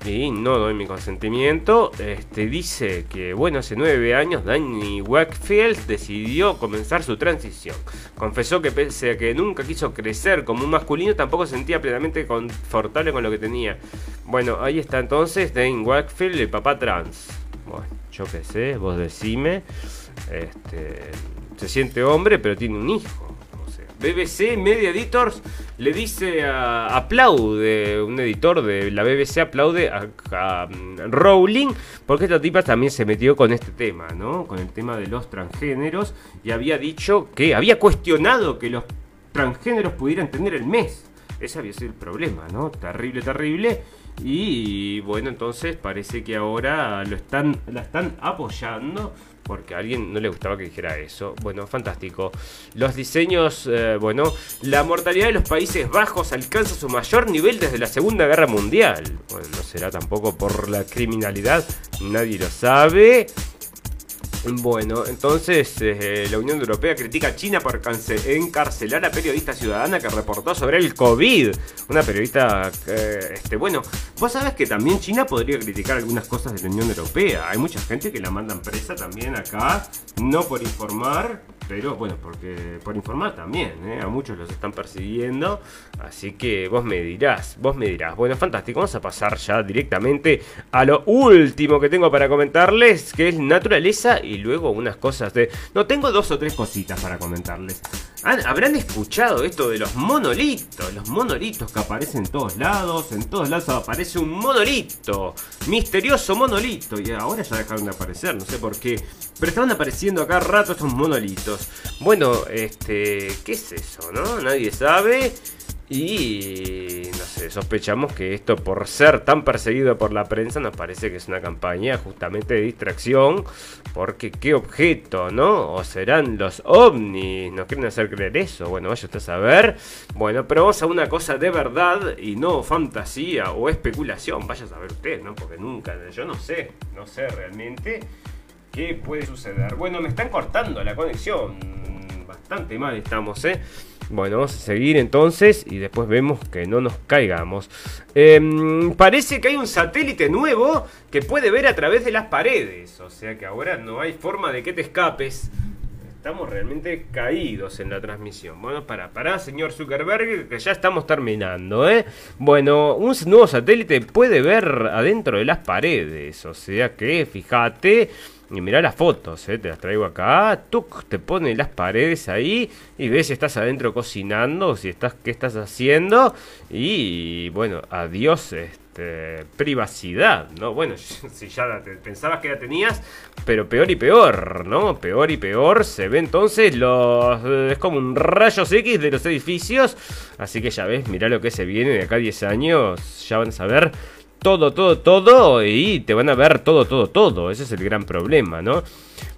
Y no doy mi consentimiento. Este dice que, bueno, hace nueve años Danny Wakefield decidió comenzar su transición. Confesó que pese a que nunca quiso crecer como un masculino, tampoco se sentía plenamente confortable con lo que tenía. Bueno, ahí está entonces Danny Wakefield, el papá trans. Bueno, yo qué sé, vos decime. Este, se siente hombre, pero tiene un hijo. BBC Media Editors le dice a, aplaude, un editor de la BBC aplaude a, a, mm, Rowling porque esta tipa también se metió con este tema, ¿no? Con el tema de los transgéneros y había dicho que había cuestionado que los transgéneros pudieran tener el mes. Ese había sido el problema, ¿no? Terrible, terrible. Y bueno, entonces parece que ahora lo están, la están apoyando porque a alguien no le gustaba que dijera eso. Bueno, fantástico. Los diseños, eh, bueno, la mortalidad de los Países Bajos alcanza su mayor nivel desde la Segunda Guerra Mundial. Bueno, no será tampoco por la criminalidad, nadie lo sabe. Bueno, entonces eh, la Unión Europea critica a China por encarcelar a periodista ciudadana que reportó sobre el COVID. Una periodista, eh, este, bueno, vos sabés que también China podría criticar algunas cosas de la Unión Europea. Hay mucha gente que la mandan presa también acá, no por informar, pero bueno, porque por informar también, ¿eh? a muchos los están persiguiendo. Así que vos me dirás, vos me dirás. Bueno, fantástico, vamos a pasar ya directamente a lo último que tengo para comentarles, que es naturaleza y luego unas cosas de... No, tengo dos o tres cositas para comentarles. Habrán escuchado esto de los monolitos, los monolitos que aparecen en todos lados, en todos lados aparece un monolito, misterioso monolito, y ahora ya dejaron de aparecer, no sé por qué, pero estaban apareciendo acá rato estos monolitos. Bueno, este, ¿qué es eso, no? Nadie sabe. Y no sé, sospechamos que esto por ser tan perseguido por la prensa nos parece que es una campaña justamente de distracción, porque qué objeto, ¿no? O serán los ovnis, nos quieren hacer creer eso, bueno, vaya usted a saber. Bueno, pero vamos a una cosa de verdad y no fantasía o especulación, vaya a saber usted, ¿no? Porque nunca, yo no sé, no sé realmente qué puede suceder. Bueno, me están cortando la conexión, bastante mal estamos, ¿eh? Bueno, vamos a seguir entonces y después vemos que no nos caigamos. Em, parece que hay un satélite nuevo que puede ver a través de las paredes. O sea que ahora no hay forma de que te escapes. Estamos realmente caídos en la transmisión. Bueno, para, para, señor Zuckerberg, que ya estamos terminando, ¿eh? Bueno, un nuevo satélite puede ver adentro de las paredes. O sea que, fíjate, y mirá las fotos, eh, te las traigo acá. Tuc, te pone las paredes ahí y ves si estás adentro cocinando, si estás, qué estás haciendo. Y bueno, adiós este, privacidad, ¿no? Bueno, si ya pensabas que la tenías, pero peor y peor, ¿no? Peor y peor se ve entonces los... Es como un rayos X de los edificios. Así que ya ves, mirá lo que se viene de acá a 10 años. Ya van a saber todo, todo, todo y te van a ver todo, todo, todo. Ese es el gran problema, ¿no?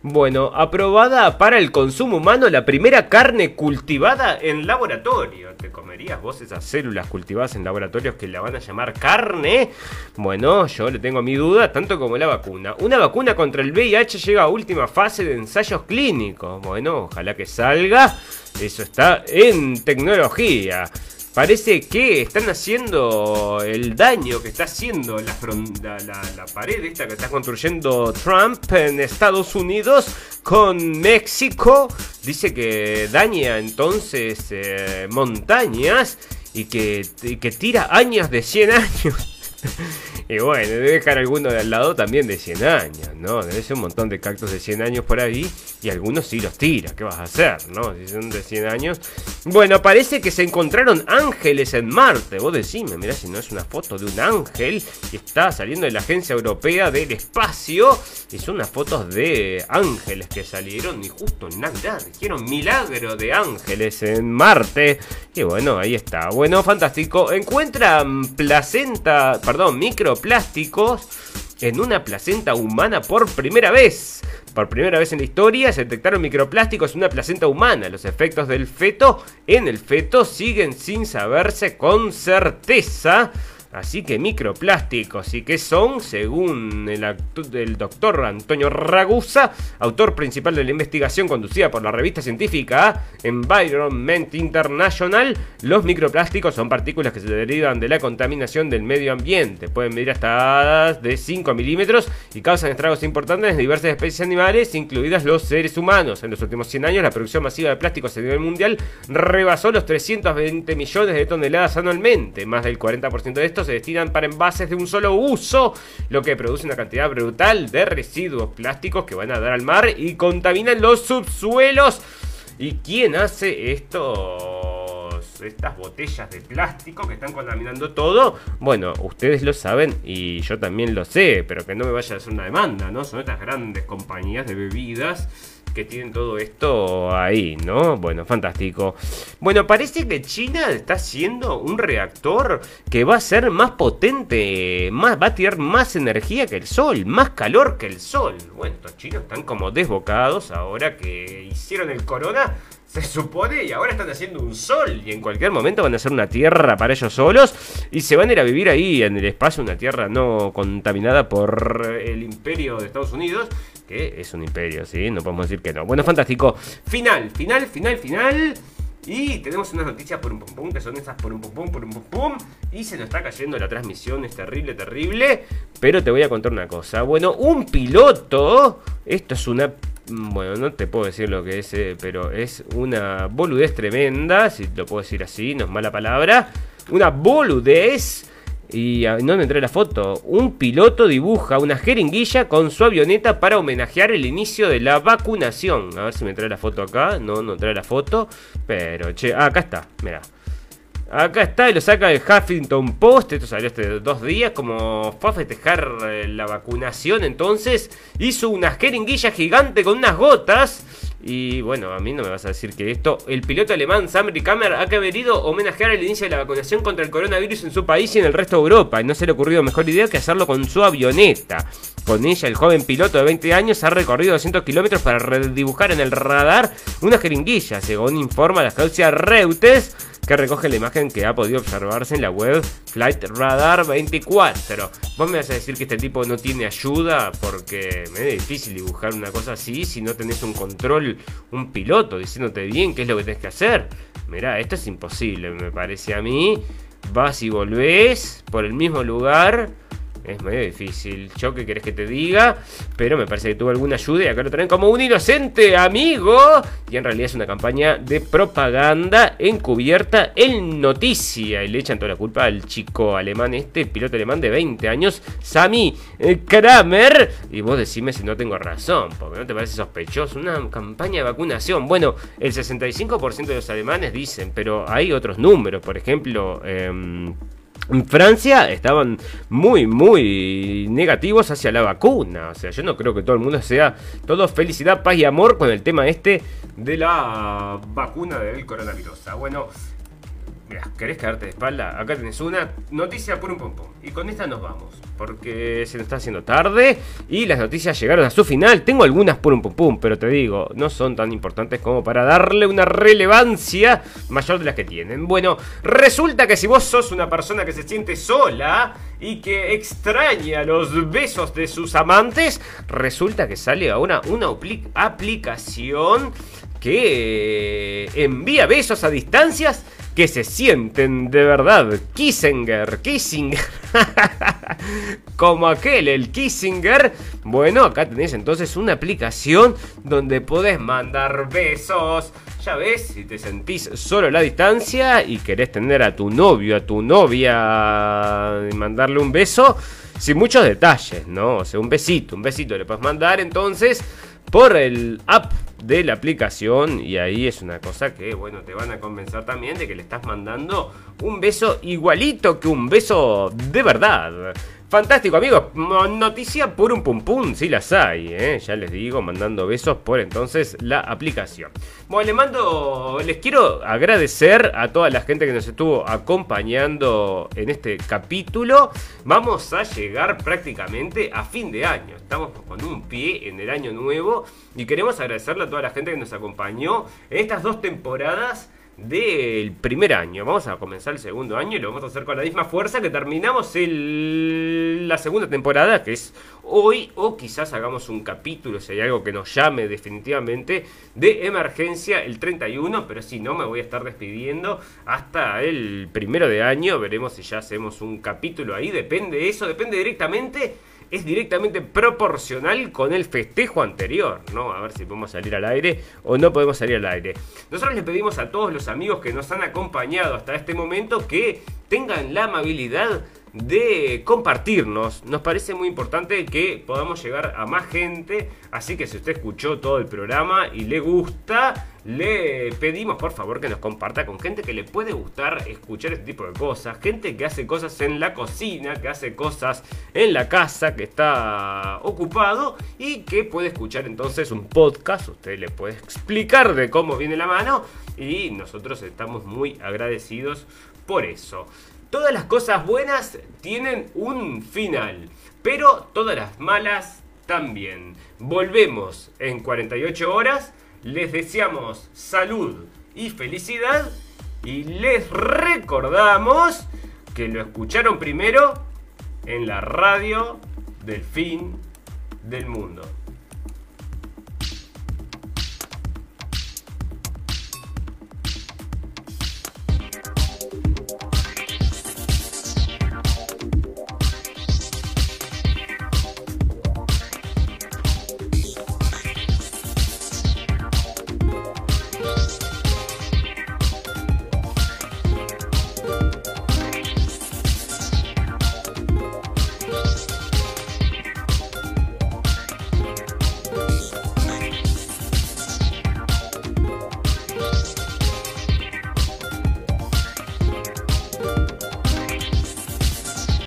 Bueno, aprobada para el consumo humano la primera carne cultivada en laboratorio. ¿Te comerías vos esas células cultivadas en laboratorios que la van a llamar carne? Bueno, yo le tengo mi duda, tanto como la vacuna. Una vacuna contra el VIH llega a última fase de ensayos clínicos. Bueno, ojalá que salga. Eso está en tecnología. Parece que están haciendo el daño que está haciendo la, la, la- la pared esta que está construyendo Trump en Estados Unidos con México. Dice que daña entonces eh, montañas y que, y que tira años de 100 años. Y bueno, debe dejar alguno de al lado también de 100 años, ¿no? Debe ser un montón de cactus de 100 años por ahí y algunos sí los tira. ¿Qué vas a hacer, no? Si son de 100 años. Bueno, parece que se encontraron ángeles en Marte. Vos decime, mirá si no es una foto de un ángel que está saliendo de la Agencia Europea del Espacio. Y son unas fotos de ángeles que salieron y justo en Navidad dijeron milagro de ángeles en Marte. Y bueno, ahí está. Bueno, fantástico. Encuentran placenta, perdón, microplásticos en una placenta humana por primera vez. Por primera vez en la historia se detectaron microplásticos en una placenta humana. Los efectos del feto en el feto siguen sin saberse con certeza. Así que microplásticos, ¿y qué son? Según el, el doctor Antonio Ragusa, autor principal de la investigación conducida por la revista científica Environment International, los microplásticos son partículas que se derivan de la contaminación del medio ambiente. Pueden medir hasta de 5 milímetros y causan estragos importantes en diversas especies animales, incluidas los seres humanos. En los últimos 100 años, la producción masiva de plásticos a nivel mundial rebasó los 320 millones de toneladas anualmente. Más del 40% de estos se destinan para envases de un solo uso, lo que produce una cantidad brutal de residuos plásticos que van a dar al mar y contaminan los subsuelos. ¿Y quién hace estos estas botellas de plástico que están contaminando todo? Bueno, ustedes lo saben y yo también lo sé, pero que no me vaya a hacer una demanda, ¿no? Son estas grandes compañías de bebidas que tienen todo esto ahí, ¿no? Bueno, fantástico. Bueno, parece que China está haciendo un reactor que va a ser más potente, más, va a tirar más energía que el sol, más calor que el sol. Bueno, estos chinos están como desbocados ahora que hicieron el corona. Se supone, y ahora están haciendo un sol, y en cualquier momento van a hacer una tierra para ellos solos, y se van a ir a vivir ahí en el espacio, una tierra no contaminada por el imperio de Estados Unidos, que es un imperio, ¿sí? No podemos decir que no. Bueno, fantástico. Final, final, final, final. Y tenemos unas noticias por un pum pum, que son esas por un pum pum, por un pum pum. Y se nos está cayendo la transmisión, es terrible, terrible. Pero te voy a contar una cosa. Bueno, un piloto, esto es una... Bueno, no te puedo decir lo que es, eh, pero es una boludez tremenda, si lo puedo decir así, no es mala palabra. Una boludez. Y ah, no me entré la foto. Un piloto dibuja una jeringuilla con su avioneta para homenajear el inicio de la vacunación. A ver si me trae la foto acá. No, no trae la foto. Pero, che, ah, acá está. Mira. Acá está y lo saca el Huffington Post. Esto salió hace dos días. Como fue a festejar eh, la vacunación, entonces hizo una jeringuilla gigante con unas gotas. Y bueno, a mí no me vas a decir que esto. El piloto alemán Sam Rickamer ha querido homenajear el inicio de la vacunación contra el coronavirus en su país y en el resto de Europa. Y no se le ha ocurrido mejor idea que hacerlo con su avioneta. Con ella, el joven piloto de 20 años ha recorrido 200 kilómetros para redibujar en el radar una jeringuilla, según informa la agencia Reuters que recoge la imagen que ha podido observarse en la web Flight Radar 24. Vos me vas a decir que este tipo no tiene ayuda porque me es difícil dibujar una cosa así si no tenés un control, un piloto diciéndote bien qué es lo que tenés que hacer. Mirá, esto es imposible, me parece a mí. Vas y volvés por el mismo lugar es medio difícil. Yo qué querés que te diga, pero me parece que tuvo alguna ayuda y acá lo traen como un inocente amigo. Y en realidad es una campaña de propaganda encubierta en noticia. Y le echan toda la culpa al chico alemán este, piloto alemán de 20 años, Sami eh, Kramer. Y vos decime si no tengo razón, porque no te parece sospechoso. Una campaña de vacunación. Bueno, el 65% de los alemanes dicen, pero hay otros números. Por ejemplo... En Francia estaban muy, muy negativos hacia la vacuna. O sea, yo no creo que todo el mundo sea todo felicidad, paz y amor con el tema este de la vacuna del coronavirus. Ah, bueno, ¿querés quedarte de espalda? Acá tenés una noticia por un pum. Y con esta nos vamos. Porque se nos está haciendo tarde y las noticias llegaron a su final. Tengo algunas por un pum, pero te digo, no son tan importantes como para darle una relevancia mayor de las que tienen. Bueno, resulta que si vos sos una persona que se siente sola y que extraña los besos de sus amantes, resulta que sale ahora una apli- aplicación que envía besos a distancias que se sienten de verdad. Kissinger, Kissinger. Como aquel, el Kissinger. Bueno, acá tenés entonces una aplicación donde podés mandar besos. Ya ves, si te sentís solo a la distancia y querés tener a tu novio, a tu novia y mandarle un beso, sin muchos detalles, ¿no? O sea, un besito, un besito le puedes mandar entonces por el app de la aplicación y ahí es una cosa que, bueno, te van a convencer también de que le estás mandando un beso igualito que un beso de verdad. Fantástico, amigos. Noticia por un pum pum, sí las hay, ¿eh? ya les digo, mandando besos por entonces la aplicación. Bueno, le mando, les quiero agradecer a toda la gente que nos estuvo acompañando en este capítulo. Vamos a llegar prácticamente a fin de año. Estamos con un pie en el año nuevo y queremos agradecerle a toda la gente que nos acompañó en estas dos temporadas del primer año. Vamos a comenzar el segundo año y lo vamos a hacer con la misma fuerza que terminamos el- la segunda temporada, que es hoy, o quizás hagamos un capítulo, si hay algo que nos llame definitivamente, de emergencia el 31, pero si no, me voy a estar despidiendo hasta el primero de año. Veremos si ya hacemos un capítulo ahí, depende de eso, depende directamente es directamente proporcional con el festejo anterior, ¿no? A ver si podemos salir al aire o no podemos salir al aire. Nosotros les pedimos a todos los amigos que nos han acompañado hasta este momento que tengan la amabilidad de compartirnos. Nos parece muy importante que podamos llegar a más gente, así que si usted escuchó todo el programa y le gusta, le pedimos por favor que nos comparta con gente que le puede gustar escuchar este tipo de cosas, gente que hace cosas en la cocina, que hace cosas en la casa, que está ocupado y que puede escuchar entonces un podcast, usted le puede explicar de cómo viene la mano y nosotros estamos muy agradecidos por eso. Todas las cosas buenas tienen un final, pero todas las malas también. Volvemos en 48 horas, les deseamos salud y felicidad y les recordamos que lo escucharon primero en la radio del fin del mundo.